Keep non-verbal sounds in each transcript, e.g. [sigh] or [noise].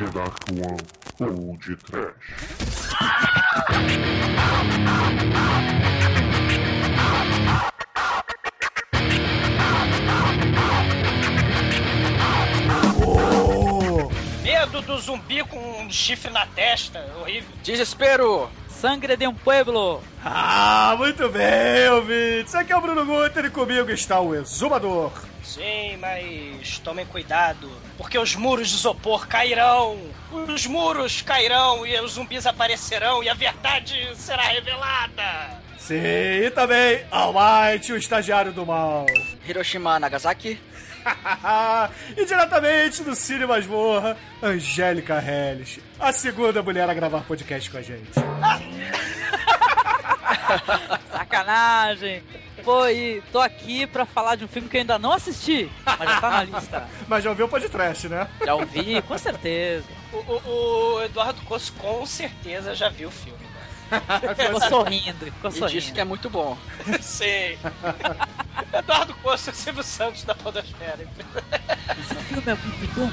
The Dark One ou de Trash. Medo do zumbi com um chifre na testa, horrível. Desespero! Sangre de um pueblo. Ah, muito bem, ouvintes. Aqui é o Bruno Guter e comigo está o Exumador. Sim, mas tomem cuidado, porque os muros de isopor cairão. Os muros cairão e os zumbis aparecerão e a verdade será revelada. Sim, e também Almighty, o estagiário do mal. Hiroshima Nagasaki? [laughs] e diretamente do Cine Masmorra, Angélica Hellish, a segunda mulher a gravar podcast com a gente. [laughs] Sacanagem. Pô, e tô aqui pra falar de um filme que eu ainda não assisti, mas já tá na lista. [laughs] Mas já ouviu o podcast, né? Já ouvi, com certeza. O, o- o Eduardo Coço com certeza já viu o filme. né? [laughs] Ficou sorrindo, ficou E sorrindo. disse que é muito bom. [laughs] Sim. Eduardo Coço e Silvio Santos da Podosfera. Esse filme é muito bom.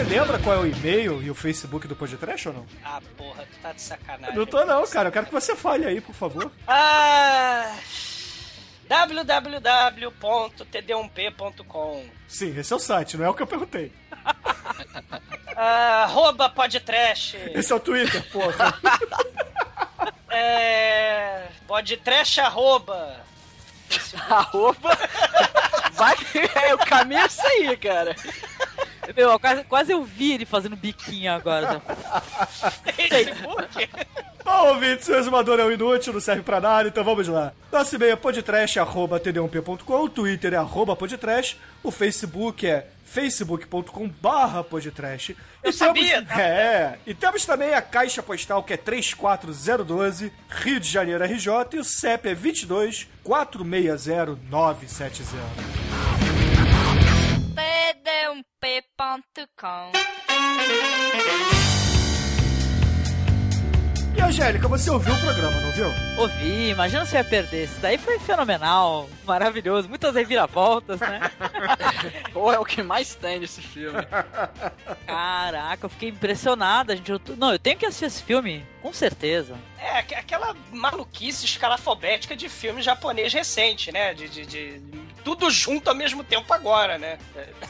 Você lembra qual é o e-mail e o Facebook do podcast ou não? Ah, porra, tu tá de sacanagem. Não tô não, cara. Eu quero que você fale aí, por favor. Ah, www.td1p.com Sim, esse é o site, não é o que eu perguntei. ah, [laughs] Arroba podtrash. Esse é o Twitter, porra. [laughs] É... Podtrash arroba. Arroba. Vai, é, o caminho é esse aí, cara. Meu, quase, quase eu vi ele fazendo biquinho agora. [laughs] Facebook. Bom, ouvintes, o exumador é um inútil, não serve pra nada, então vamos lá. Nosso e-mail é podtrash.td1p.com, o Twitter é arroba podtrash, o Facebook é facebook.com barra podtrash. Eu E sabia, temos- tá? É, e temos também a caixa postal que é 34012, Rio de Janeiro RJ, e o CEP é 22 460 970. td1p.com E Angélica, você ouviu o programa, não viu? Ouvi, imagina se eu ia perder. Isso daí foi fenomenal, maravilhoso. Muitas reviravoltas, né? [laughs] Pô, é o que mais tem nesse filme. [laughs] Caraca, eu fiquei impressionado. A gente, eu tô- não, eu tenho que assistir esse filme, com certeza. É, aqu- aquela maluquice escalafobética de filme japonês recente, né? De, de, de- tudo junto ao mesmo tempo agora, né?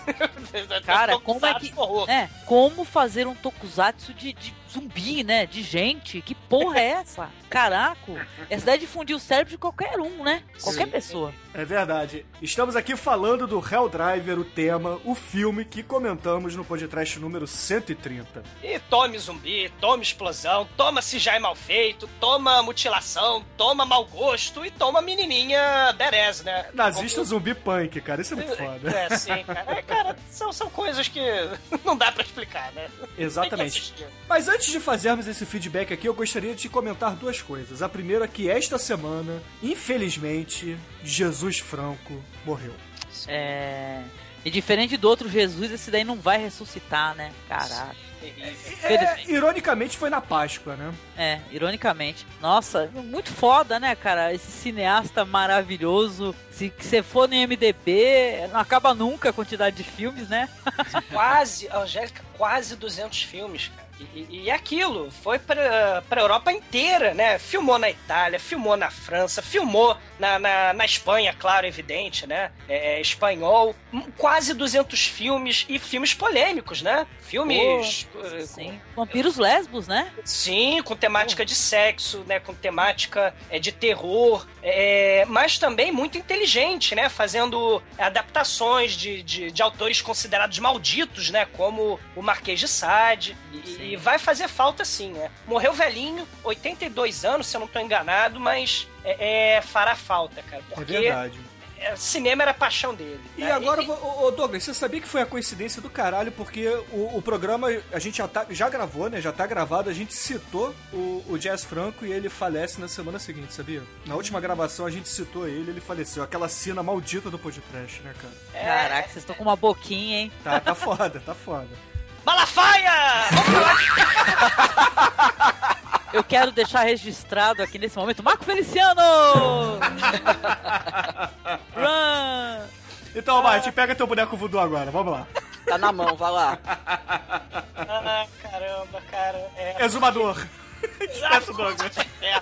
[laughs] Cara, como é que. É, como fazer um tokusatsu de, de zumbi, né? De gente? Que porra é essa? [laughs] Caraca, essa ideia de fundir o cérebro de qualquer um, né? Qualquer Sim. pessoa. É verdade. Estamos aqui falando do Helldriver, o tema, o filme que comentamos no podcast número 130. E tome zumbi, tome explosão, toma CGI mal feito, toma mutilação, toma mau gosto e toma menininha berez, né? Nazista Como- zumbi punk, cara, isso é muito foda. É, sim, cara. É, cara, são, são coisas que [laughs] não dá pra explicar, né? Exatamente. Mas antes de fazermos esse feedback aqui, eu gostaria de comentar duas coisas. A primeira é que esta semana, infelizmente, Jesus Franco morreu. É. E diferente do outro Jesus, esse daí não vai ressuscitar, né? Caraca. Terrível. É, ironicamente foi na Páscoa, né? É, ironicamente. Nossa, muito foda, né, cara? Esse cineasta maravilhoso. Se você for no MDB, não acaba nunca a quantidade de filmes, né? Quase, a Angélica, quase 200 filmes, cara. E, aquilo, foi pra, pra Europa inteira, né? Filmou na Itália, filmou na França, filmou na, na, na Espanha, claro, evidente, né? É, espanhol. Hum, Quase 200 filmes e filmes polêmicos, né? Filmes. eh, Sim. Vampiros lesbos, né? Sim, com temática de sexo, né? Com temática é, de terror, é, mas também muito inteligente, né? Fazendo adaptações de, de, de autores considerados malditos, né? Como o Marquês de Sade. E, e vai fazer falta sim, né? Morreu velhinho, 82 anos, se eu não tô enganado, mas é, é, fará falta, cara. É Porque verdade. é, cinema era a paixão dele. E né? agora, ô, ô, Douglas, você sabia que foi a coincidência do caralho, porque o, o programa a gente já, tá, já gravou, né? Já tá gravado, a gente citou o, o Jazz Franco e ele falece na semana seguinte, sabia? Na última gravação a gente citou ele, ele faleceu. Aquela cena maldita do podcast, né, cara? É, Caraca, vocês estão com uma boquinha, hein? Tá, tá foda, tá foda. Malafaia! Vamos falar Eu quero deixar registrado aqui nesse momento Marco Feliciano! Run! Então, Mate, pega teu boneco voodoo agora, vamos lá. Tá na mão, vai lá. Ah, caramba, cara. É... Exumador. Exato, Douglas. É.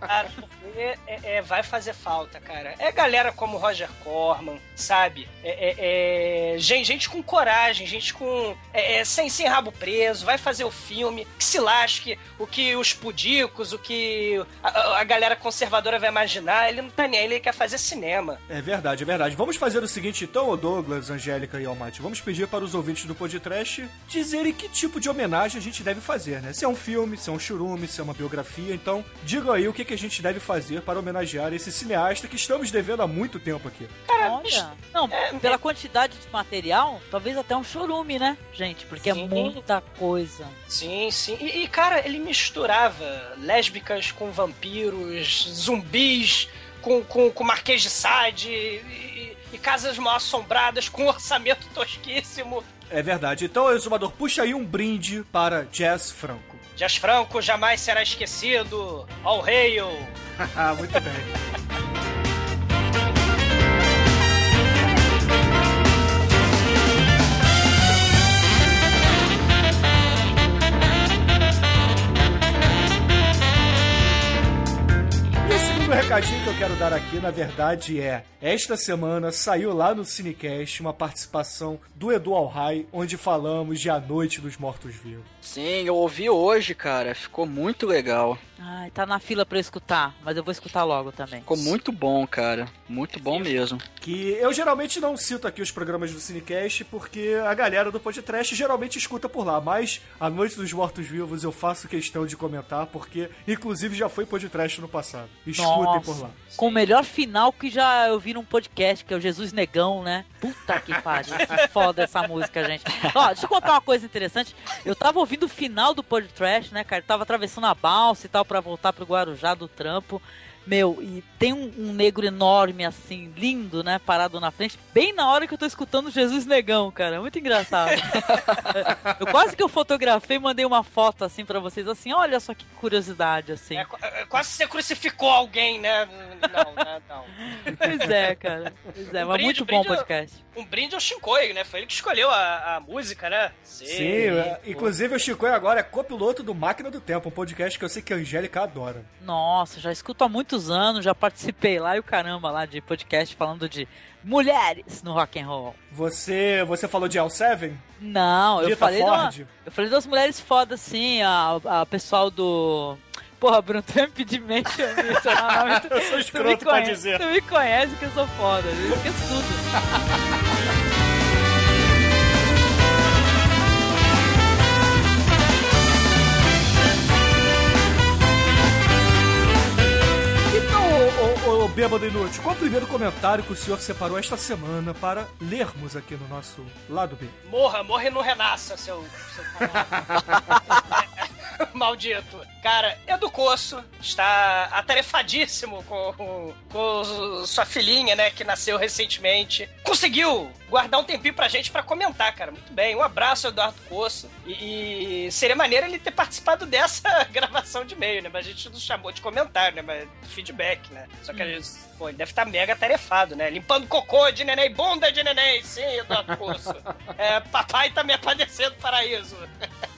Cara, é, é, vai fazer falta, cara. É galera como Roger Corman, sabe? É, é- é gente, gente com coragem, gente com. é, é, sem, sem rabo preso, vai fazer o filme, que se lasque o que os pudicos, o que a, a galera conservadora vai imaginar. Ele não tá nem aí, ele quer fazer cinema. É verdade, é verdade. Vamos fazer o seguinte então, Douglas, Angélica e Almighty. Vamos pedir para os ouvintes do podcast dizerem que tipo de homenagem a gente deve fazer, né? Se é um filme, se é um churume, se é uma biografia. Então, digam aí o que, que a gente deve fazer para homenagear esse cineasta que estamos devendo há muito tempo aqui. Olha, não, pela quantidade de material, talvez até um chorume, né, gente? Porque Sim. é muita coisa. Sim, sim. E, e, cara, ele misturava lésbicas com vampiros, zumbis com, com, com Marquês de Sade e, e- e casas mal assombradas com orçamento tosquíssimo. É verdade. Então, Exumador, puxa aí um brinde para Jazz Franco. Jazz Franco jamais será esquecido. All hail! Ah, muito bem. Recadinho que eu quero dar aqui, na verdade, é: esta semana saiu lá no Cinecast uma participação do Edu Alhai, onde falamos de A Noite dos Mortos-Vivos. Sim, eu ouvi hoje, cara. Ficou muito legal. Ai, tá na fila pra eu escutar, mas eu vou escutar logo também. Ficou muito bom, cara. Muito bom mesmo. Que eu geralmente não cito aqui os programas do Cinecast porque a galera do podcast geralmente escuta por lá, mas A Noite dos Mortos Vivos eu faço questão de comentar porque, inclusive, já foi podcast no passado. Escutem Nossa. por lá. Com o melhor final que já eu vi num podcast, que é o Jesus Negão, né? Puta que pariu. Que [laughs] foda essa música, gente. Ó, deixa eu contar uma coisa interessante. Eu tava ouvindo o final do podcast, né, cara? Eu tava atravessando a balsa e tal pra voltar pro Guarujá do trampo. Meu, e tem um, um negro enorme, assim, lindo, né? Parado na frente, bem na hora que eu tô escutando Jesus Negão, cara. Muito engraçado. [laughs] eu quase que eu fotografei e mandei uma foto, assim, pra vocês, assim, olha só que curiosidade, assim. É, é, quase você crucificou alguém, né? Não, né? Não. [laughs] Pois é, cara. Pois é, mas brinde, muito bom o podcast. Um brinde ao Shinkoi, né? Foi ele que escolheu a, a música, né? Sim, é, inclusive o Chico agora é copiloto do Máquina do Tempo, um podcast que eu sei que a Angélica adora. Nossa, já escuto há muitos anos, já participei lá e o caramba lá de podcast falando de mulheres no rock and roll. Você, você falou de L7? Não, eu Dita falei, de uma- Ford? eu falei das mulheres fodas, sim, a, a pessoal do. Porra, Bruno, tu vai me pedir nome. Tu, Eu sou tu me escroto pra dizer. Tu me conhece que eu sou foda, eu esqueço tudo. Ô, ô, ô, bêbado inútil, qual o primeiro comentário que o senhor separou esta semana para lermos aqui no nosso lado B? Morra, morre e não renasça, seu. seu [laughs] Maldito. Cara, Edu Coço está atarefadíssimo com, com sua filhinha, né, que nasceu recentemente. Conseguiu guardar um tempinho pra gente pra comentar, cara. Muito bem. Um abraço, Eduardo Coço. E, e seria maneiro ele ter participado dessa [laughs] gravação de e-mail, né? Mas a gente não chamou de comentário, né? Mas feedback, né? Só que ele, pô, ele deve estar mega atarefado, né? Limpando cocô de neném, bunda de neném. Sim, Eduardo Coço. [laughs] É, papai tá me apadecendo paraíso. [laughs]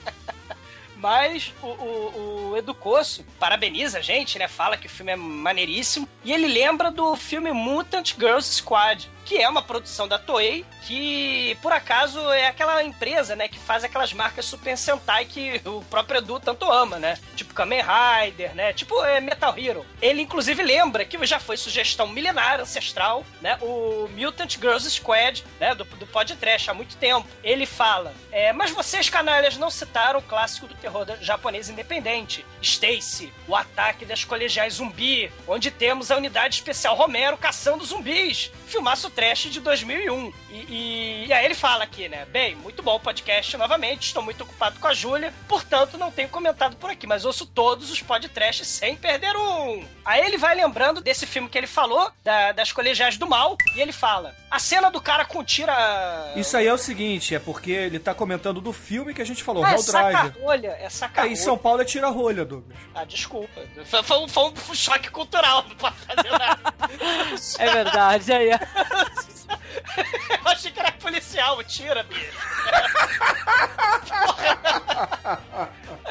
Mas o, o, o Edu Coço parabeniza a gente, né? Fala que o filme é maneiríssimo. E ele lembra do filme Mutant Girls Squad, que é uma produção da Toei, que por acaso é aquela empresa, né, que faz aquelas marcas Super Sentai que o próprio Edu tanto ama, né? Tipo Kamen Rider, né? Tipo é, Metal Hero. Ele inclusive lembra que já foi sugestão milenar, ancestral, né? O Mutant Girls Squad, né, do, do podcast há muito tempo. Ele fala: é, "Mas vocês canalhas não citaram o clássico do terror da- japonês independente, Stacy, o ataque das colegiais zumbi, onde temos a unidade especial Romero caçando zumbis. Filmaço trash de 2001. E, e, e aí ele fala aqui, né? Bem, muito bom o podcast novamente. Estou muito ocupado com a Júlia, portanto não tenho comentado por aqui, mas ouço todos os podcasts sem perder um. Aí ele vai lembrando desse filme que ele falou, da- das colegiais do mal, e ele fala: a cena do cara com tira. Isso aí é o seguinte, é porque ele tá comentando do filme que a gente falou, Ah, é Hell Driver. saca-rolha, é sacar Aí em São Paulo é tira rolha, Douglas. Ah, desculpa. Foi, foi um, foi um choque cultural, não pode fazer nada. [laughs] É verdade, aí. Eu achei que era policial, tira, bicho.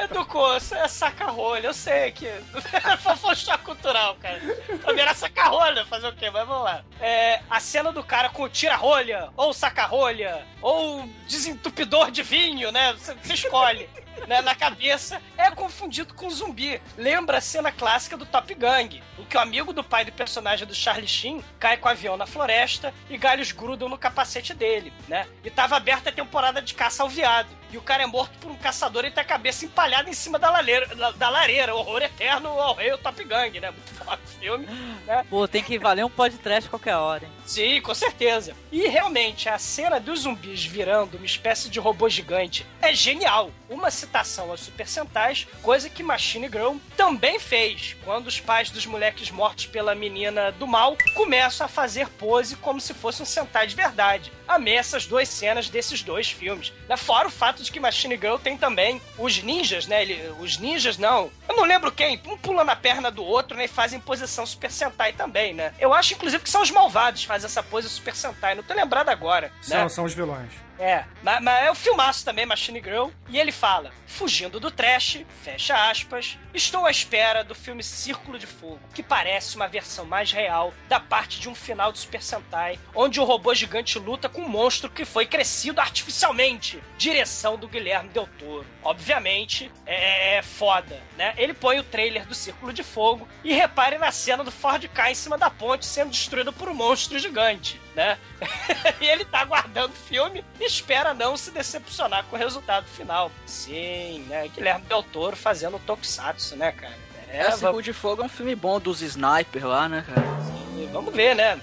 Educou, é saca-rolha, eu sei que. [laughs] Foi um choque cultural, cara. Pra mim era saca-rolha, fazer o quê? Mas vamos lá. É, a cena do cara com tira-rolha, ou saca-rolha, ou desentupidor de vinho, né? Você escolhe. Né, na cabeça, é confundido com zumbi. Lembra a cena clássica do Top Gang, em que o amigo do pai do personagem do Charlie Sheen cai com o avião na floresta e galhos grudam no capacete dele, né? E tava aberta a temporada de caça ao viado. E o cara é morto por um caçador e tem a cabeça empalhada em cima da lareira, da, da lareira. Horror eterno ao rei do Top Gang, né? Muito foda o filme, né? Pô, tem que valer um podcast qualquer hora, hein? Sim, com certeza. E realmente, a cena dos zumbis virando uma espécie de robô gigante é genial. Uma citação aos Super Sentais, coisa que Machine Girl também fez, quando os pais dos moleques mortos pela menina do mal começam a fazer pose como se fosse um Sentai de verdade. Amei essas duas cenas desses dois filmes. Né? Fora o fato de que Machine Girl tem também os ninjas, né? Ele, os ninjas não. Eu não lembro quem. Um pula na perna do outro, né? E fazem posição Super Sentai também, né? Eu acho, inclusive, que são os malvados que fazem essa pose Super Sentai. Não tô lembrado agora. São, né? são os vilões. É, mas, mas é o filmaço também, Machine Girl. E ele fala: fugindo do trash, fecha aspas, estou à espera do filme Círculo de Fogo, que parece uma versão mais real da parte de um final de Super Sentai, onde o robô gigante luta com um monstro que foi crescido artificialmente. Direção do Guilherme Del Toro. Obviamente, é, é foda, né? Ele põe o trailer do Círculo de Fogo e repare na cena do Ford K em cima da ponte sendo destruído por um monstro gigante, né? [laughs] e ele tá aguardando o filme e espera não se decepcionar com o resultado final. Sim, né? Guilherme Del Toro fazendo tokusatsu, né, cara? É, é Círculo de Fogo é um filme bom dos snipers lá, né, cara? Sim, vamos ver, né?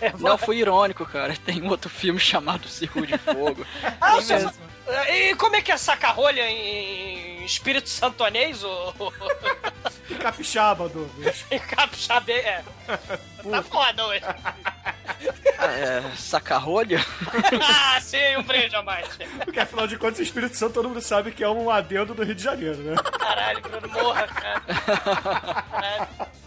É, [laughs] Não, fui irônico, cara. Tem um outro filme chamado Círculo de Fogo. [laughs] ah, Tem mesmo. E como é que é saca-rolha em Espírito Santonês? Ou... Em capixaba, Douglas. em capixaba, é. tá foda hoje. É, saca-rolha? ah, sim, um brinde a mais. Porque afinal de contas, o Espírito Santo todo mundo sabe que é um adendo do Rio de Janeiro, né? Caralho, Bruno, morra, cara.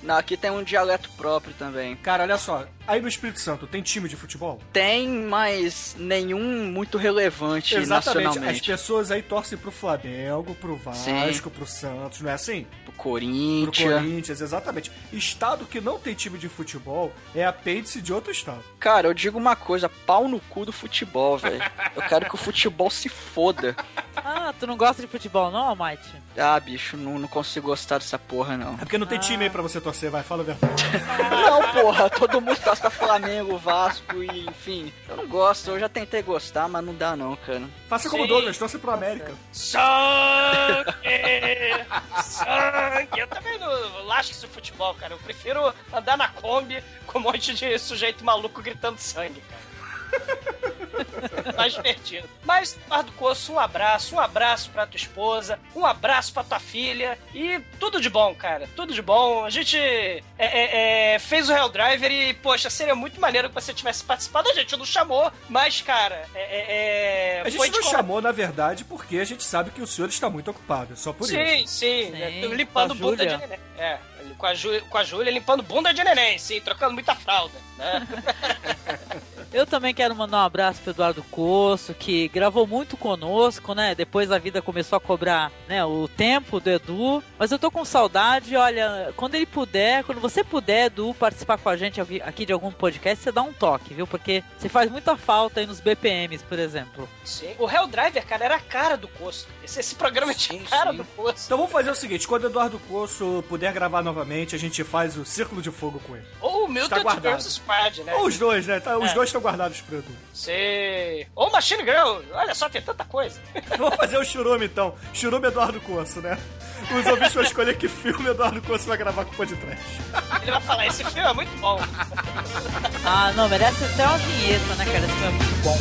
Não, aqui tem um dialeto próprio também. Cara, olha só. Aí no Espírito Santo tem time de futebol? Tem, mas nenhum muito relevante Exatamente. nacionalmente. As pessoas aí torcem pro Flamengo, pro Vasco, Sim. pro Santos, não é assim? Pro Corinthians. Pro Corinthians, exatamente. Estado que não tem time de futebol é apêndice de outro estado. Cara, eu digo uma coisa, pau no cu do futebol, velho. Eu quero que o futebol se foda. Ah, tu não gosta de futebol não, Mike? Ah, bicho, não, não consigo gostar dessa porra, não. É porque não tem ah. time aí pra você torcer, vai, fala a verdade. não, porra, todo mundo torce pra Flamengo, Vasco e enfim. Eu não gosto, eu já tentei gostar, mas não dá não, cara. Faça como Douglas, torce pro América. Sangue! Sangue! Eu também não lasco esse futebol, cara. Eu prefiro andar na Kombi com um monte de sujeito maluco gritando sangue, cara. [laughs] [laughs] Mais divertido. Mas, Eduardo Coço, um abraço, um abraço pra tua esposa, um abraço pra tua filha e tudo de bom, cara. Tudo de bom. A gente é, é, é, fez o Helldriver e, poxa, seria muito maneiro que você tivesse participado. A gente não chamou, mas, cara, é. é, é a gente não chamou, na verdade, porque a gente sabe que o senhor está muito ocupado. Só por sim, isso. Sim, sim. Né? Limpando bunda de neném. É, com a, Ju, com a Júlia limpando bunda de neném, sim, trocando muita fralda, né? [laughs] Eu também quero mandar um abraço pro Eduardo Coço, que gravou muito conosco, né? Depois a vida começou a cobrar né, o tempo do Edu. Mas eu tô com saudade, olha, quando ele puder, quando você puder, Edu, participar com a gente aqui de algum podcast, você dá um toque, viu? Porque você faz muita falta aí nos BPMs, por exemplo. Sim. O Hell Driver, cara, era a cara do Coço. Esse, esse programa tinha a cara sim. do Coço. Então vamos fazer o seguinte: quando o Eduardo Coço puder gravar novamente, a gente faz o Círculo de Fogo com ele. Ou o Milton vs Squad, né? Ou os dois, né? Tá, os é. dois estão guardados pro Edu. Sei. Ou Machine Girl. Olha só, tem tanta coisa. [laughs] Vamos fazer o Churume, então. Churume Eduardo Coço, né? Os ouvintes vão escolher que filme Eduardo Coço vai gravar com o podcast. Ele vai falar, esse filme é muito bom. [laughs] ah, não, merece até uma vinheta, né, cara? Esse filme é muito bom.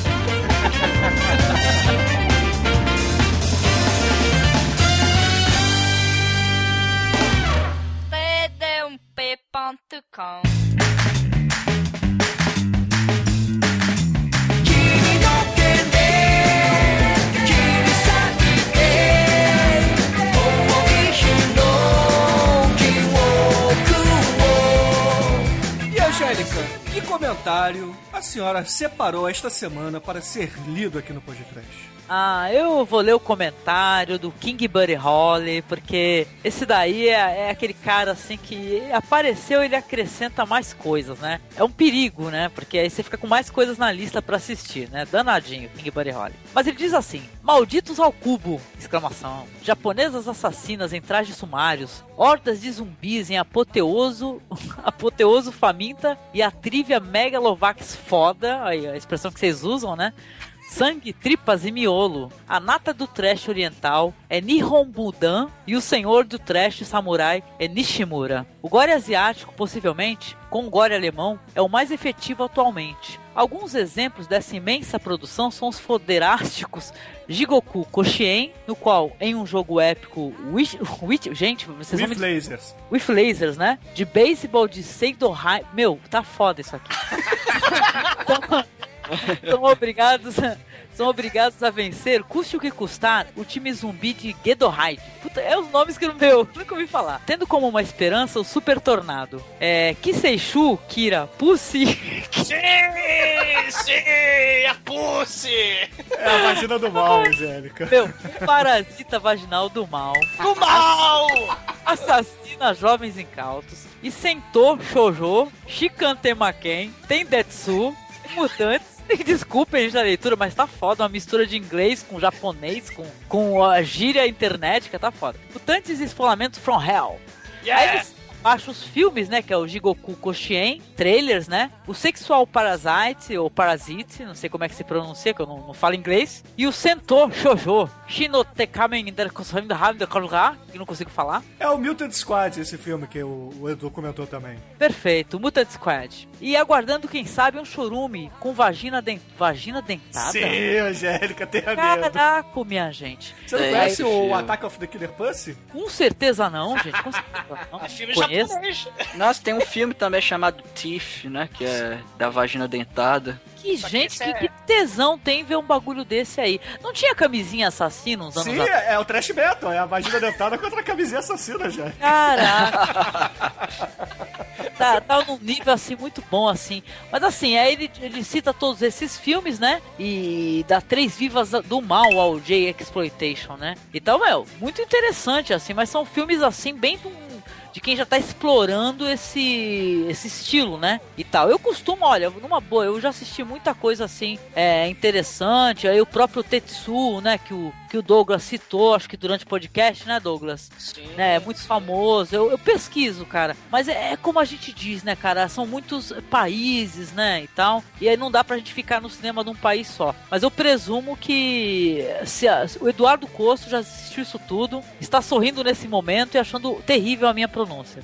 Que comentário a senhora separou esta semana para ser lido aqui no Podcast? Ah, eu vou ler o comentário do King Buddy Holly, porque esse daí é, é, aquele cara assim que apareceu, ele acrescenta mais coisas, né? É um perigo, né? Porque aí você fica com mais coisas na lista para assistir, né? Danadinho, King Buddy Holly. Mas ele diz assim: Malditos ao cubo! Exclamação. Japonesas assassinas em trajes sumários, hordas de zumbis em apoteoso, [laughs] apoteoso faminta e a trivia megalovax foda, aí a expressão que vocês usam, né? Sangue, tripas e miolo. A nata do trash oriental é Nihon Budan e o senhor do trash samurai é Nishimura. O gore asiático, possivelmente, com o gore alemão, é o mais efetivo atualmente. Alguns exemplos dessa imensa produção são os foderásticos Jigoku Koshien, no qual, em um jogo épico, Witch, [laughs] Witch, gente, vocês With vão me... lasers. With lasers, né? De beisebol de Seidorhai. Meu, tá foda isso aqui. [laughs] então, são obrigados a, são obrigados a vencer, custe o que custar, o time zumbi de Gedohide. Puta, é os nomes que eu, meu, [laughs] nunca ouvi falar. Tendo como uma esperança o Super Tornado. É, Kiseishu, Kira, Pussy. [laughs] Sim, sim, a Pussy! É a vagina do mal, Angélica. Meu, parasita vaginal do mal. Do mal! Assassina jovens incautos. E Sentou Shoujo, Shikantemaken, Tendetsu, Mutantes [laughs] Desculpem, gente, a leitura, mas tá foda. Uma mistura de inglês com japonês, com, com a gíria internética, tá foda. Mutantes e Esfolamentos from Hell. Yeah. Aí eles acham os filmes, né? Que é o Jigoku Koshien, trailers, né? O Sexual Parasite, ou Parasite, não sei como é que se pronuncia, que eu não, não falo inglês. E o Sento Shoujo, Shinotekamen que não consigo falar. É o Mutant Squad esse filme que o, o Edu comentou também. Perfeito, Mutant Squad. E aguardando, quem sabe, um chorume com vagina, dent... vagina dentada. Sim, Angélica, tenha medo. Caraca, minha gente. Você não É, conhece o. Attack of the Killer Pussy? Com certeza não, gente. Com certeza não. [laughs] É filme Conheço. japonês. Nossa, tem um filme também chamado Tiff, né? Que é da vagina dentada. Que Só gente, que, é- que tesão tem ver um bagulho desse aí. Não tinha camisinha assassina uns anos Sim, atrás? é o trash metal, é a vagina dentada contra a camisinha assassina, já. Caraca! [laughs] tá, tá num nível assim muito bom assim. Mas assim, aí ele, ele cita todos esses filmes, né? E dá três vivas do mal ao J Exploitation, né? Então, meu, muito interessante assim, mas são filmes assim bem de um- de quem já tá explorando esse esse estilo, né? E tal. Eu costumo, olha, numa boa, eu já assisti muita coisa assim, é interessante. Aí o próprio Tetsu, né, que o que o Douglas citou, acho que durante o podcast, né, Douglas? Sim. né, é muito famoso. Eu, eu pesquiso, cara. Mas é, é como a gente diz, né, cara? São muitos países, né, e tal. E aí não dá pra gente ficar no cinema de um país só. Mas eu presumo que se a- o Eduardo Costo já assistiu isso tudo, está sorrindo nesse momento e achando terrível a minha pronúncia.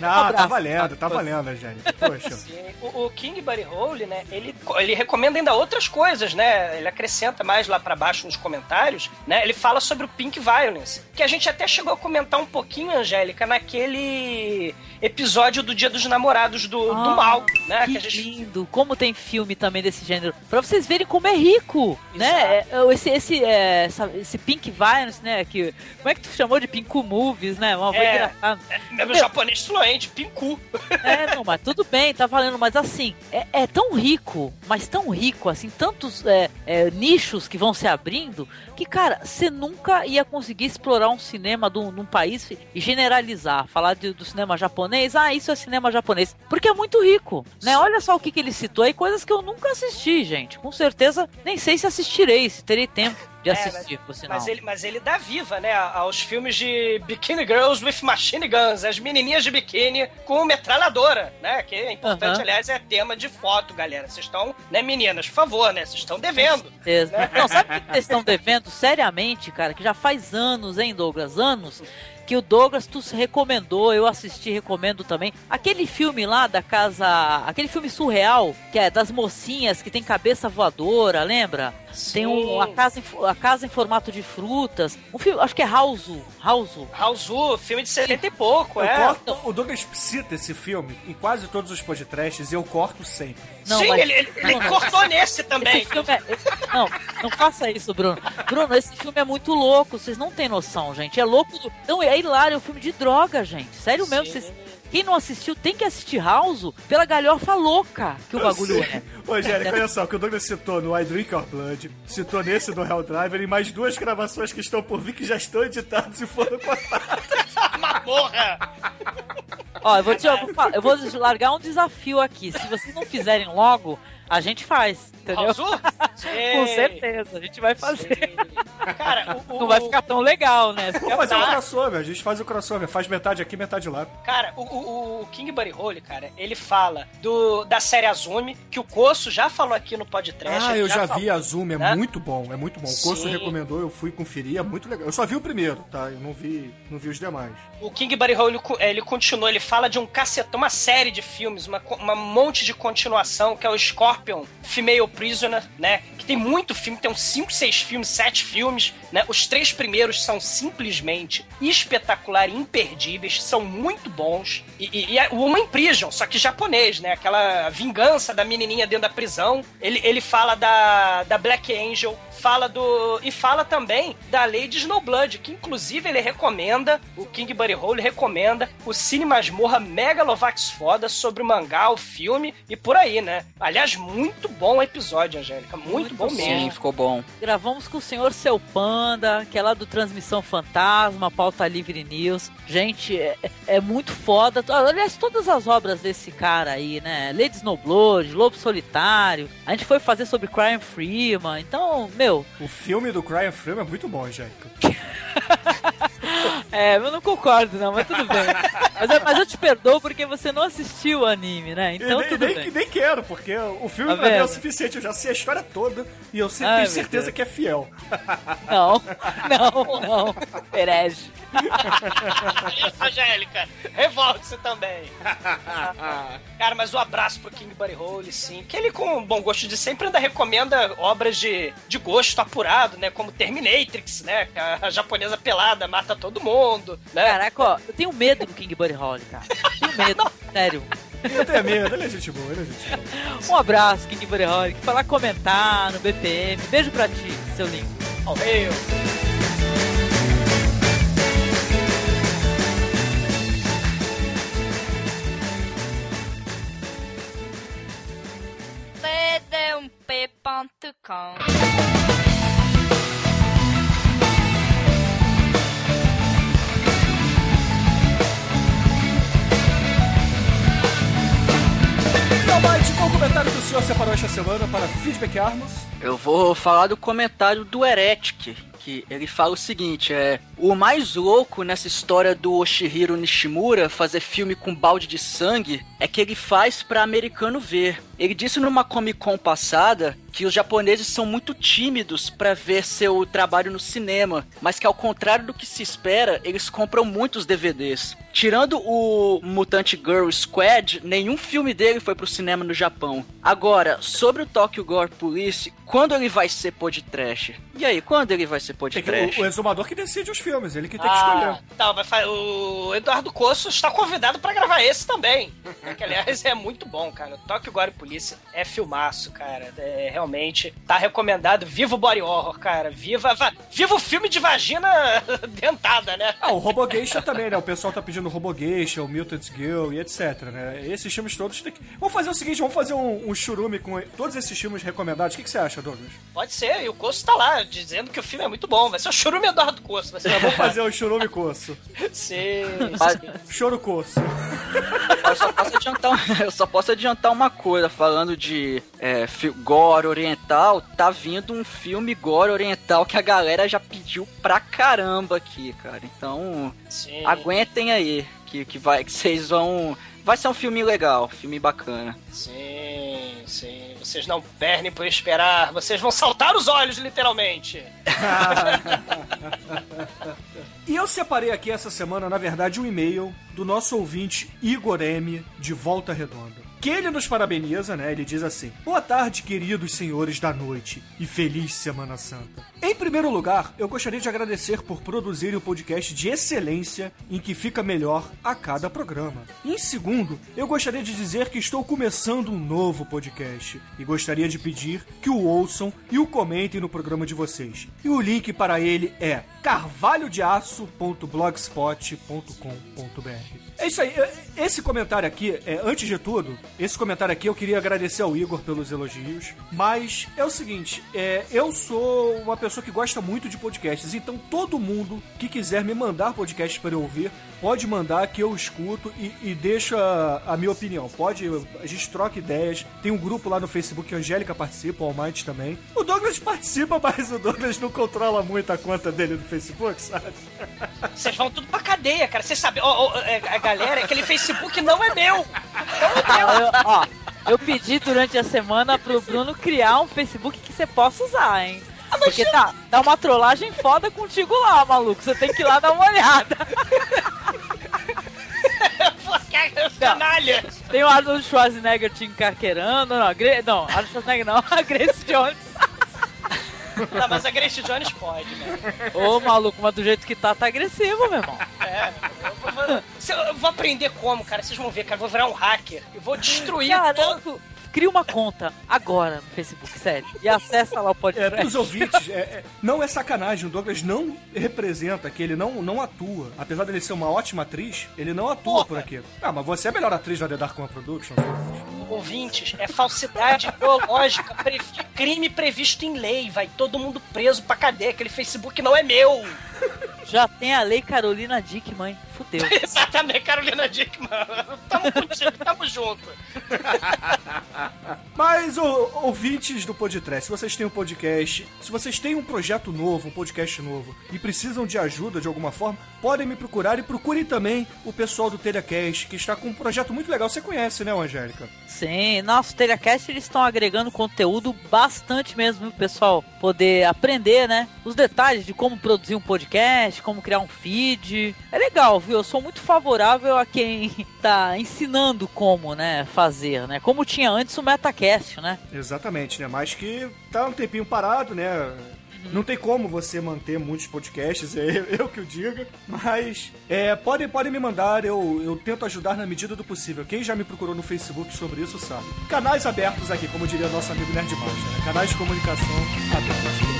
Não, [laughs] tá valendo, tá valendo, Angélica. Poxa. Sim, o, o King Buddy Hole, né, ele, ele recomenda ainda outras coisas, né? Ele acrescenta mais lá pra baixo nos comentários, né? Ele fala sobre o Pink Violence, que a gente até chegou a comentar um pouquinho, Angélica, naquele episódio do Dia dos Namorados do, do Ah, Mal, né? Que Que gente lindo! Como tem filme também desse gênero. Pra vocês verem como é rico, né? É, é, Esse, esse, é, essa- esse Pink Violence, né? Que, como é que tu chamou de Pinku Movies, né? Uma É. engraçada. é meu japonês fluente, Pinku. [laughs] É, não, mas tudo bem, tá valendo. Mas assim, é, é tão rico, mas tão rico, assim, tantos é, é, nichos que vão se abrindo, que, cara, você nunca ia conseguir explorar um cinema de um, de um país e generalizar. Falar de- do cinema japonês, ah, isso é cinema japonês. Porque é muito rico, né? Olha só o que, que ele citou aí, coisas que eu nunca assisti, gente. Com certeza, nem sei se assistirei, se terei tempo de É, assistir, por sinal. Mas ele, mas ele dá viva, né, aos filmes de Bikini Girls with Machine Guns, as menininhas de biquíni com metralhadora, né? Que é importante, Aham. aliás, é tema de foto, galera. Vocês estão, né, meninas, por favor, né? Vocês estão devendo. certeza. Não, sabe o que vocês estão devendo seriamente, cara? Que já faz anos, hein, Douglas? Anos [laughs] que o Douglas tu recomendou, eu assisti, recomendo também. Aquele filme lá da casa. Aquele filme surreal, que é das mocinhas que tem cabeça voadora, lembra? Tem um, a, casa em, a casa em formato de frutas. Um filme, acho que é House. House. Raulzu, filme de 70 e pouco, Eu é. corto, o Douglas cita esse filme em quase todos os podcasts e eu corto sempre. Não, Sim, mas- ele, ele- ele não, não. cortou nesse também. Esse filme é... Não, não faça isso, Bruno. Bruno, esse filme é muito louco. Vocês não têm noção, gente. É louco. do- Não, é hilário. É um filme de droga, gente. Sério mesmo. Sim. Vocês... Quem não assistiu tem que assistir House pela galhofa louca que o Eu bagulho sei. é. Ô, Jérico, olha só, que o Douglas citou no I Drink Your Blood, citou nesse do Helldriver e mais duas gravações que estão por vir que já estão editadas e foram cortadas. [laughs] Mamorra! Ó, eu vou, te, eu, vou, eu vou largar um desafio aqui. Se vocês não fizerem logo, a gente faz, entendeu? Raul? [laughs] Com certeza, a gente vai fazer. Cara, o, o- Não vai ficar tão legal, né? Vamos fazer um crossover, a gente faz o crossover, faz metade aqui, metade lá. Cara, o, o, o King Buddy Holly, cara, ele fala do, da série Azumi, que o Coço já falou aqui no podcast. Ah, eu já falou, vi a Zoom, é né? muito bom, é muito bom. O Corso Sim. recomendou, eu fui conferir, é muito legal. Eu só vi o primeiro, tá? Eu não vi, não vi os demais. O King Buddy Holly, ele continua, ele fala de um cacetão, uma série de filmes, uma, uma monte de continuação, que é o Scorpion Female Prisoner, né? Que tem muito filme, tem uns 5, 6 filmes, 7 filmes, né? Os três primeiros são simplesmente espetacular e imperdíveis, são muito bons. E, e, e é o Woman Prison, só que japonês, né? Aquela vingança da menininha dentro da prisão. Ele, ele fala da, da Black Angel, fala do. E fala também da Lady Snowblood, que inclusive ele recomenda, o King Buddy Hole recomenda o Cine Masmorra Megalovax foda sobre o mangá, o filme e por aí, né? Aliás, muito bom o episódio, Angélica. Muito, Muito bom bom. mesmo. Sim, ficou bom. Gravamos com o senhor Seu Panda, que é lá do Transmissão Fantasma, Pauta Livre News. Gente, é, é muito foda. Aliás, todas as obras desse cara aí, né? Lady Snowblood, Lobo Solitário. A gente foi fazer sobre Crime Freeman. Então, meu, O filme do Crime Frame é muito bom, Angélica. [laughs] é, eu não concordo não, mas tudo bem. Mas, eu- mas eu te perdoo porque você não assistiu o anime, né? Então nem, tudo nem, bem. nem quero, porque o filme Tá pra mim é o suficiente. Eu já sei a história toda e eu sei, Ai, tenho certeza Deus. que é fiel. Não, [laughs] não, não. Herege. Isso, Angélica! Revolte-se também! [laughs] Cara, mas um abraço pro King Buddy Hole, sim. Que ele, com bom gosto de sempre, ainda recomenda obras de, de gosto apurado, né? Como Terminatrix, né? A, a japonesa pelada mata todo mundo, né? Caraca, ó, eu tenho medo do King Buddy Holly, cara. Tenho medo, [laughs] sério. Eu tenho medo, ele é gente boa, ele é gente boa. Um abraço, King Buddy Holly. Que falar comentar no BPM. Beijo pra ti, seu lindo. Valeu! cd1p.com E Almighty, qual comentário que o senhor separou esta semana para feedbackarmos? Eu vou falar do comentário do Heretic, que ele fala o seguinte, é... O mais louco nessa história do Oshihiro Nishimura fazer filme com balde de sangue é que ele faz pra americano ver. Ele disse numa Comic Con passada que os japoneses são muito tímidos pra ver seu trabalho no cinema, mas que ao contrário do que se espera, eles compram muitos DVDs. Tirando o Mutant Girl Squad, nenhum filme dele foi pro cinema no Japão. Agora, sobre o Tokyo Gore Police, quando ele vai ser pod trash? E aí, quando ele vai ser pod trash? o, o exumador que decide os filmes, ele que tem que Ah, escolher. tá, fa- o Eduardo Coço está convidado pra gravar esse também. que, aliás, é muito bom, cara. Tokyo Gore Polícia é filmaço, cara. É, realmente, tá recomendado. Viva o body horror, cara. Viva, va- viva o filme de vagina [laughs] dentada, né? Ah, o Robogeisha também, né? O pessoal tá pedindo Robogeisha, o Mutant Girl e etc, né? Esses filmes todos tem que... Vamos fazer o seguinte, vamos fazer um, um churume com todos esses filmes recomendados. O que, que você acha, Douglas? Pode ser, e o Coço tá lá, dizendo que o filme é muito bom. Vai ser o Churume Eduardo Coço. Vai ser Vamos [laughs] fazer o churume coço. Sim, Mas-. Choro coço. Eu só posso adiantar, eu só posso adiantar uma coisa, falando de é, gore oriental, tá vindo um filme gore oriental que a galera já pediu pra caramba aqui, cara. Então, sim. aguentem aí, que, que vai, que vocês vão... Vai ser um filme legal, filme bacana. Sim, sim. Vocês não perdem por esperar. Vocês vão saltar os olhos, literalmente. [laughs] E eu separei aqui essa semana, na verdade, um e-mail do nosso ouvinte Igor M, de Volta Redonda. Que ele nos parabeniza, né? Ele diz assim: Boa tarde, queridos senhores da noite, e feliz Semana Santa. Em primeiro lugar, eu gostaria de agradecer por produzirem um podcast de excelência em que fica melhor a cada programa. Em segundo, eu gostaria de dizer que estou começando um novo podcast e gostaria de pedir que o ouçam e o comentem no programa de vocês. E o link para ele é carvalhodeaço.blogspot.com.br. É isso aí. Esse comentário aqui, é, antes de tudo, esse comentário aqui eu queria agradecer ao Igor pelos elogios. Mas é o seguinte, é, eu sou uma pessoa que gosta muito de podcasts, então todo mundo que quiser me mandar podcasts para eu ouvir, pode mandar que eu escuto e, e deixo a, a, minha opinião. Pode, a gente troca ideias. Tem um grupo lá no Facebook que a Angélica participa, o Almighty também. O Douglas participa, [laughs] mas o Douglas não controla muito a conta dele no Facebook, sabe? Vocês vão tudo pra cadeia, cara. Vocês sabem, oh, oh, a galera, aquele Facebook não é meu. Não é meu. Eu, ó, eu pedi durante a semana pro Bruno criar um Facebook que você possa usar, hein? Porque tá, dá uma trollagem foda contigo lá, maluco. Você tem que ir lá dar uma olhada. [laughs] Canalha! Tem o Arnold Schwarzenegger te encarqueirando. Não, Gre... não, Arnold Schwarzenegger não, [laughs] a Grace Jones. Não, mas a Grace Jones pode, né? Ô, maluco, mas do jeito que tá, tá agressivo, meu irmão. É, eu vou, eu vou aprender como, cara. Vocês vão ver, cara. Eu vou virar um hacker. Eu vou destruir Cara, todo cria uma conta agora no Facebook, sério. E acessa lá o podcast. É, pros ouvintes, é, é, não é sacanagem. O Douglas não representa que ele não, não atua. Apesar dele ser uma ótima atriz, ele não atua Porra. por aqui. Ah, mas você é a melhor atriz da The Dark One Productions. Ouvintes, é falsidade ideológica, previ crime previsto em lei. Vai todo mundo preso pra cadeia. Aquele Facebook não é meu. Já tem a lei Carolina Dickman. Fudeu. [laughs] Exatamente, Carolina Dickman. Tamo contigo, tamo junto. [laughs] Mas, ouvintes do podcast, se vocês têm um podcast, se vocês têm um projeto novo, um podcast novo, e precisam de ajuda de alguma forma, podem me procurar e procurem também o pessoal do Telecast, que está com um projeto muito legal. Você conhece, né, Angélica? Sim, nosso Telecast eles estão agregando conteúdo bastante mesmo, viu, pessoal? Poder aprender, né? Os detalhes de como produzir um podcast, como criar um feed. É legal, viu? Eu sou muito favorável a quem [laughs] tá ensinando como, né, fazer, né? Como tinha antes o Metacast, né? Exatamente, né? Mas que tá um tempinho parado, né? Não tem como você manter muitos podcasts, [laughs] é eu que o diga. Mas é, podem, podem me mandar, eu, eu tento ajudar na medida do possível. Quem já me procurou no Facebook sobre isso sabe. Canais abertos aqui, como diria nosso amigo Nerdmaster, né? Canais de comunicação abertos.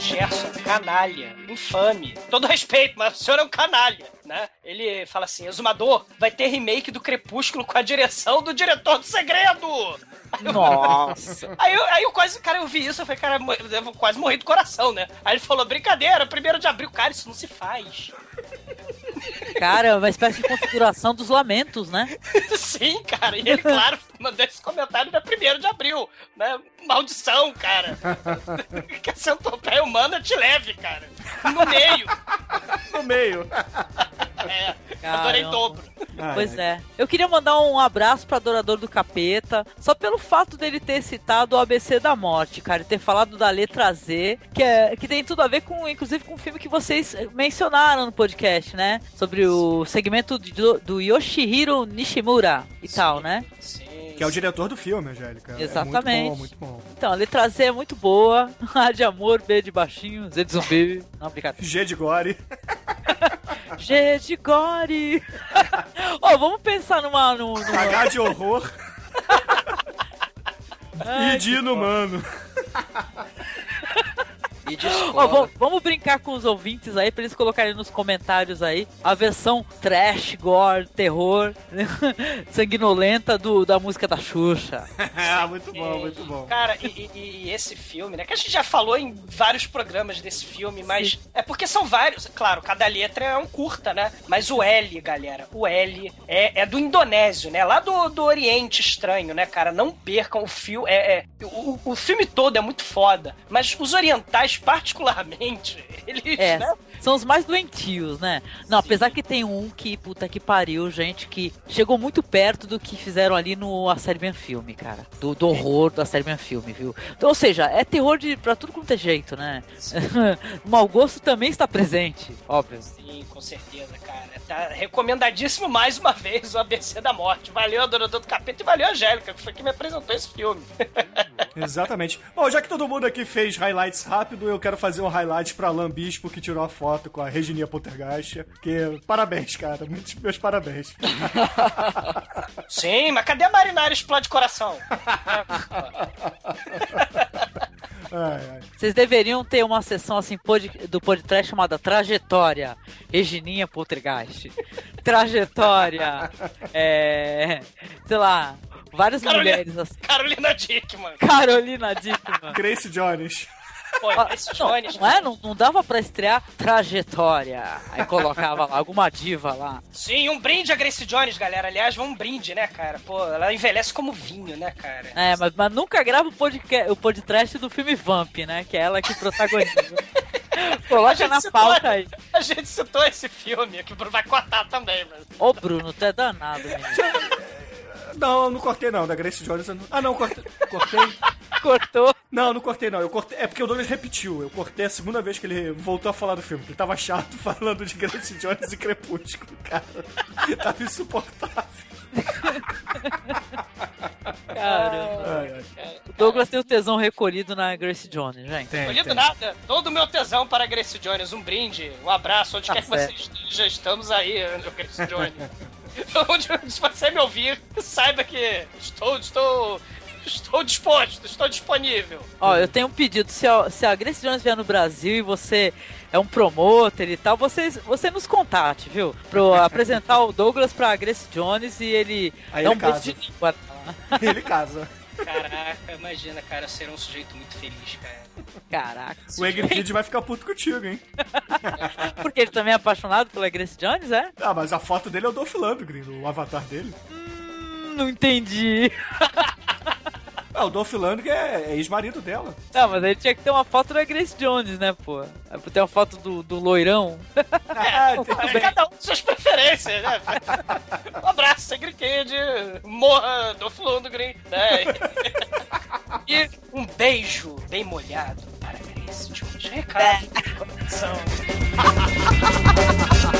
Gerson, canalha, infame. Todo respeito, mas o senhor é um canalha, né? Ele fala assim: Exumador, vai ter remake do Crepúsculo com a direção do diretor do segredo! Nossa! aí, eu, aí eu quase, cara, eu vi isso, eu falei, cara, eu quase morri do coração, né? Aí ele falou: brincadeira, primeiro de abril, cara, isso não se faz. Cara, é uma espécie de configuração dos lamentos, né? [laughs] Sim, cara. E ele, claro, mandou esse comentário da 1 de abril, né? Maldição, cara. [laughs] que a centopeia humana te leve, cara. No meio. No meio. [laughs] É, adorei dobro. pois é. Eu queria mandar um abraço pra Adorador do Capeta, só pelo fato dele ter citado o ABC da Morte, cara, e ter falado da letra Z, que, é, que tem tudo a ver com, inclusive, com o filme que vocês mencionaram no podcast, né? Sobre o segmento do, do Yoshihiro Nishimura e sim, tal, né? Sim. Que é o diretor do filme, Angélica. Exatamente. É muito bom, muito bom. Então, a letra Z é muito boa. [laughs] A de amor, B de baixinho, Z de zumbi. Não, brincadeira. G de gore. [laughs] G de gore. [laughs] Ó, oh, vamos pensar numa... numa... H de horror. [laughs] Ai, e de inumano. E de vamos, vamos, brincar com os ouvintes aí pra eles colocarem nos comentários aí a versão trash, gore, terror, [laughs] sanguinolenta do, da música da Xuxa. ah, [laughs] muito bom, muito bom. Cara, e, e, e, esse filme, né? Que a gente já falou em vários programas desse filme, mas Sim. é porque são vários. Claro, cada letra é um curta, né? Mas o L, galera, o L é, é do Indonésio, né? Lá do, do Oriente Estranho, né, cara? Não percam o fio. É, é o, o filme todo é muito foda, mas os orientais [laughs] particularmente, eles, é, né? São os mais doentios, né? Não, Sim. apesar que tem um que, puta que pariu, gente, que chegou muito perto do que fizeram ali no A Serbian Filme, cara. Do, do horror do A Serbian Filme, viu? Então, ou seja, é terror de, pra tudo quanto é jeito, né? o [laughs] mau gosto também está presente, óbvio. Sim, com certeza, cara. Tá recomendadíssimo mais uma vez o ABC da Morte. Valeu, Adorador do Capeta, e valeu, Angélica, que foi que me apresentou esse filme. [laughs] Exatamente. Bom, já que todo mundo aqui fez highlights rápido, eu quero fazer um highlight pra Alan Bispo, que tirou a foto com a Regininha Poltergeist. Que parabéns, cara. Muitos meus parabéns. [laughs] Sim, mas cadê a Marinara Explode Coração? [laughs] Ai, ai. Vocês deveriam ter uma sessão assim pod- do podcast chamada Trajetória. Regininha Poltergeist. Trajetória. É. Sei lá. Várias Carolina- mulheres assim. Carolina Dickman. Carolina Dickman. Grace Jones. Pô, Ah, esse Não, Jones. não é? Não, não dava pra estrear trajetória. Aí colocava lá alguma diva lá. Sim, um brinde a Grace Jones, galera. Aliás, um brinde, né, cara? Pô, ela envelhece como vinho, né, cara? É, mas, mas nunca grava o podcast, o podcast do filme Vamp, né? Que é ela que protagoniza. [laughs] Coloca na citou- pauta aí. A gente citou esse filme, que o Bruno vai cortar também, mas... Ô, Bruno, tu é danado, menino. [laughs] Não, eu não cortei não. Da Grace Jones eu não... Ah, não, cortei. Cortei. [laughs] Cortou. Não, não cortei não. Eu cortei. É porque o Douglas repetiu. Eu cortei a segunda vez que ele voltou a falar do filme. Ele tava chato [laughs] falando de Grace Jones e Crepúsculo, cara. [laughs] Tava insuportável. Caramba. Ai, ai. O Douglas tem o tesão recolhido na Grace Jones, gente. Tem, Escolhido tem. nada. Todo o meu tesão para a Grace Jones. Um brinde, um abraço, onde Tá quer que você certo. esteja. Estamos aí, Grace Jones. [laughs] onde, se você me ouvir, saiba que estou, estou, estou disposto, estou disponível. Ó, eu tenho um pedido. Se a, se a Grace Jones vier no Brasil e você é um promoter e tal, você, você nos contate, viu? Pra apresentar o Douglas pra Grace Jones e ele Aí dá ele um beijo casa. de língua. [laughs] Ele casa. Caraca, imagina, cara, ser um sujeito muito feliz, cara. Caraca. O Egg Kid vai ficar puto contigo, hein? [laughs] Porque ele também é apaixonado pela Grace Jones, é? Ah, mas a foto dele é o Dolph Lundgren, o avatar dele. Hum, não entendi. [laughs] Ah, o Dolph Lundgren é, é ex-marido dela. Não, mas aí tinha que ter uma foto da Grace Jones, né, pô? É pra ter uma foto do, do loirão. [laughs] Ah, tem- Mas Cada um com suas preferências, né? Um abraço, Segre Kid, morra do Flundgren, né? E um beijo bem molhado para Grace Jones. Recado. São. [laughs]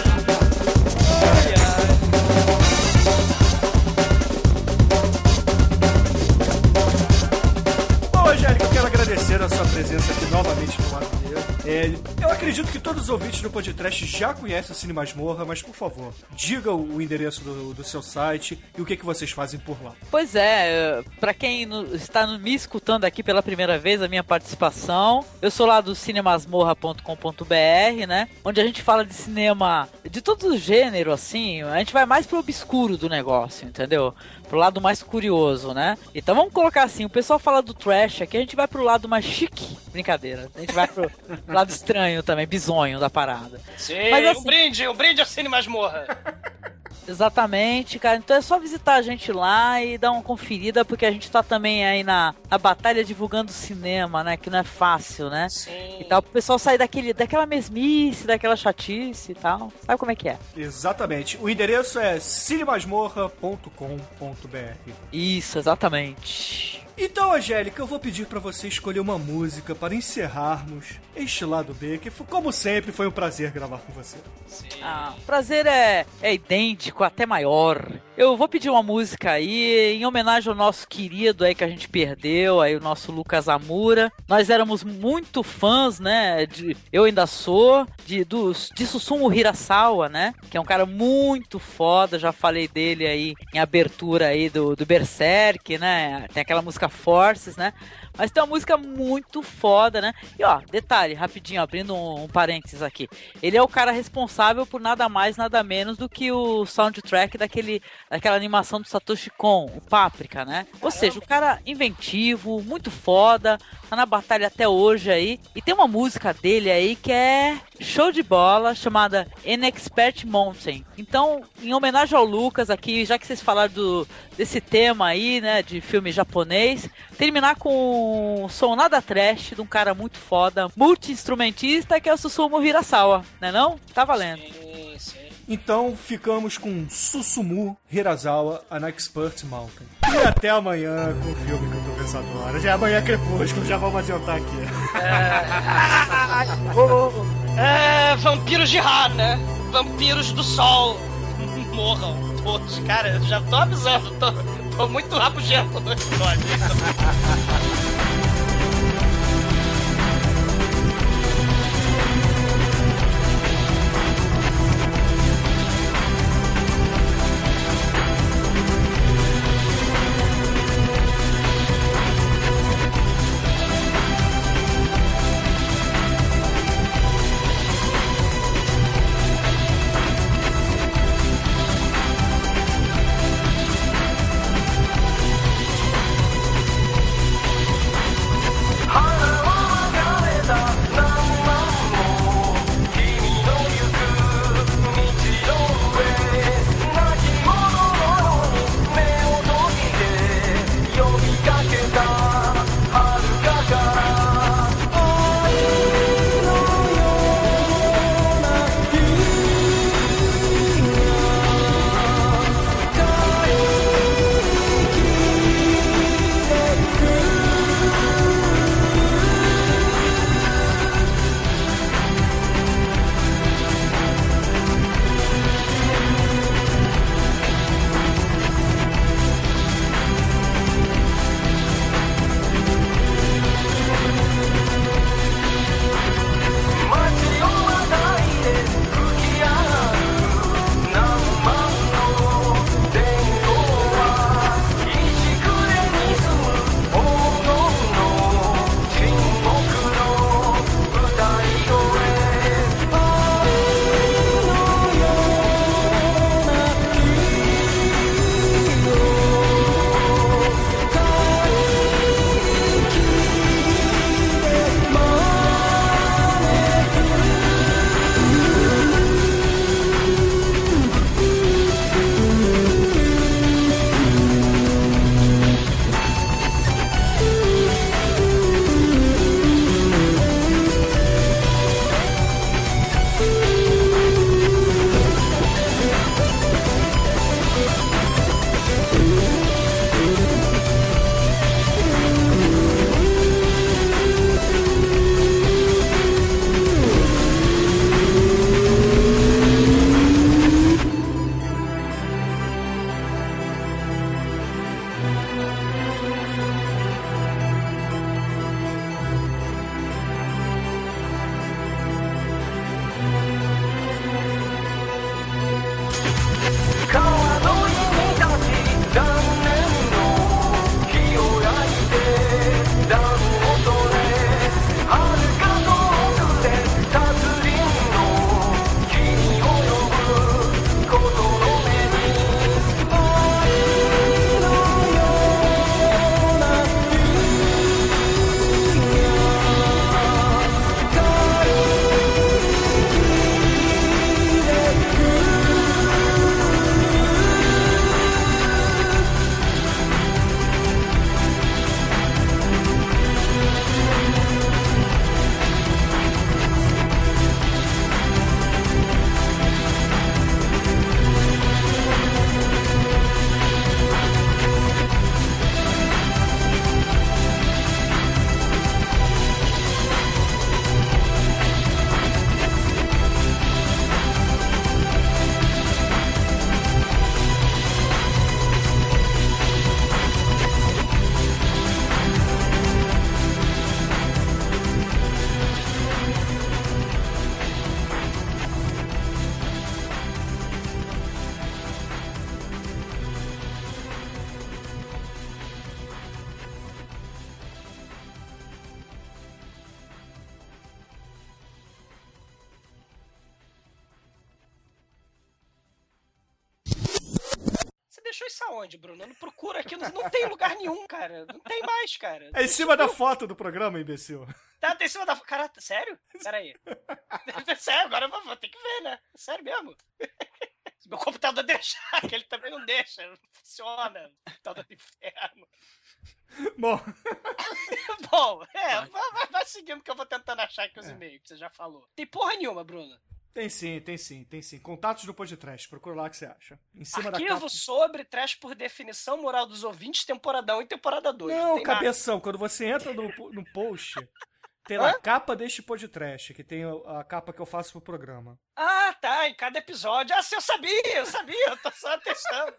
agradecer a sua presença aqui novamente no dele. É, eu acredito que todos os ouvintes do podcast já conhecem o Cine Masmorra, mas por favor, diga o endereço do, do seu site e o que, que vocês fazem por lá. Pois é, pra quem no- está me escutando aqui pela primeira vez, a minha participação, eu sou lá do cinemasmorra.com.br, né? Onde a gente fala de cinema de todo gênero, assim, a gente vai mais pro obscuro do negócio, entendeu? Pro lado mais curioso, né? Então vamos colocar assim, o pessoal fala do trash aqui, a gente vai pro lado mais chique, brincadeira. A gente vai pro [laughs] lado estranho também, bizonho da parada. Sim, Mas um assim- brinde, um brinde ao Cine Masmorra. [laughs] Exatamente, cara. Então é só visitar a gente lá e dar uma conferida, porque a gente tá também aí na, na batalha divulgando cinema, né? Que não é fácil, né? Sim. E tal, pro pessoal sair daquele, daquela mesmice, daquela chatice e tal. Sabe como é que é? Exatamente. O endereço é cinemasmorra.com.br. Isso, exatamente. Então, Angélica, eu vou pedir pra você escolher uma música para encerrarmos este lado B, que como sempre foi um prazer gravar com você. Sim. Ah, o prazer é, é idêntico, até maior. Eu vou pedir uma música aí em homenagem ao nosso querido aí que a gente perdeu, aí o nosso Lucas Amura. Nós éramos muito fãs, né? De, eu ainda sou de dos de Susumu Hirasawa, né? Que é um cara muito foda. Já falei dele aí em abertura aí do, do Berserk, né? Tem aquela música Forces, né? Mas tem uma música muito foda, né? E ó, detalhe, rapidinho, abrindo um, um parênteses aqui. Ele é o cara responsável por nada mais, nada menos do que o soundtrack daquele, daquela animação do Satoshi Kon, o Páprica, né? Ou seja, o cara inventivo, muito foda, tá na batalha até hoje aí. E tem uma música dele aí que é show de bola, chamada Inexpert Mountain. Então, em homenagem ao Lucas aqui, já que vocês falaram do, desse tema aí, né, de filme japonês, terminar com um som nada trash de um cara muito foda, multi-instrumentista, que é o Susumu Hirasawa, né não? Tá valendo. Sim, sim. Então ficamos com Susumu Hirasawa, An Expert Mountain. E até amanhã com o filme que eu tô pensando agora. Já é amanhã é crepúsculo, já vamos adiantar aqui. É, [laughs] vampiros de Har, né? vampiros do sol [laughs] morram todos. Cara, eu já tô avisando, tô, tô muito rabugento no episódio. Deixou isso aonde, Bruno? Eu não procuro aqui, não, não tem lugar nenhum, cara. Não tem mais, cara. É em cima da foto do programa, imbecil. Tá, tá em cima da. Cara, sério? Peraí. [laughs] sério, agora eu vou, vou ter que ver, né? Sério mesmo? Se [laughs] meu computador deixar, [laughs] que ele também não deixa, não funciona. Computador do inferno. Bom, Bom, é, vai, vai- vai seguindo que eu vou tentando achar aqui os e-mails que você já falou. Tem porra nenhuma, Bruno. Tem sim, tem sim, tem sim. Contatos do podcast, procura lá o que você acha. Em cima da Arquivo capa. sobre trash por definição moral dos ouvintes, temporada 1 e temporada 2. Não, nada. cabeção, quando você entra no, no post, pela Hã? capa deste podcast, que tem a capa que eu faço pro programa. Ah, tá, em cada episódio. Ah, sim, eu sabia, eu sabia, eu tô só testando.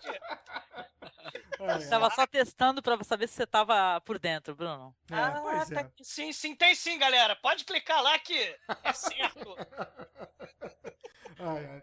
[laughs] eu tava só testando para saber se você tava por dentro, Bruno. É, ah, tá... é. Sim, sim, tem sim, galera. Pode clicar lá que é certo. [laughs] ai, ai.